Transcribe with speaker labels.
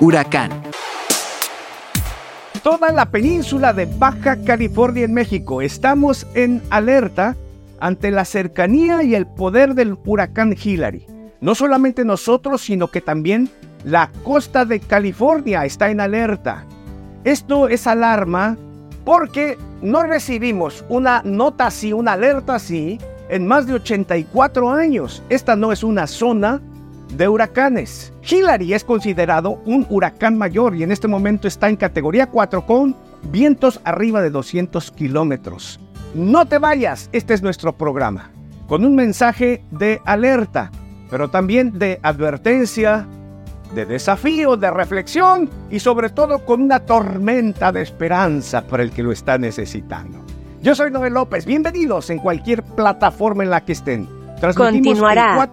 Speaker 1: Huracán.
Speaker 2: Toda la península de Baja California en México estamos en alerta ante la cercanía y el poder del huracán Hillary. No solamente nosotros, sino que también la costa de California está en alerta. Esto es alarma porque no recibimos una nota así, una alerta así, en más de 84 años. Esta no es una zona de huracanes. Hillary es considerado un huracán mayor y en este momento está en categoría 4 con vientos arriba de 200 kilómetros. No te vayas, este es nuestro programa, con un mensaje de alerta, pero también de advertencia, de desafío, de reflexión y sobre todo con una tormenta de esperanza para el que lo está necesitando. Yo soy Noel López, bienvenidos en cualquier plataforma en la que estén.
Speaker 3: Continuará.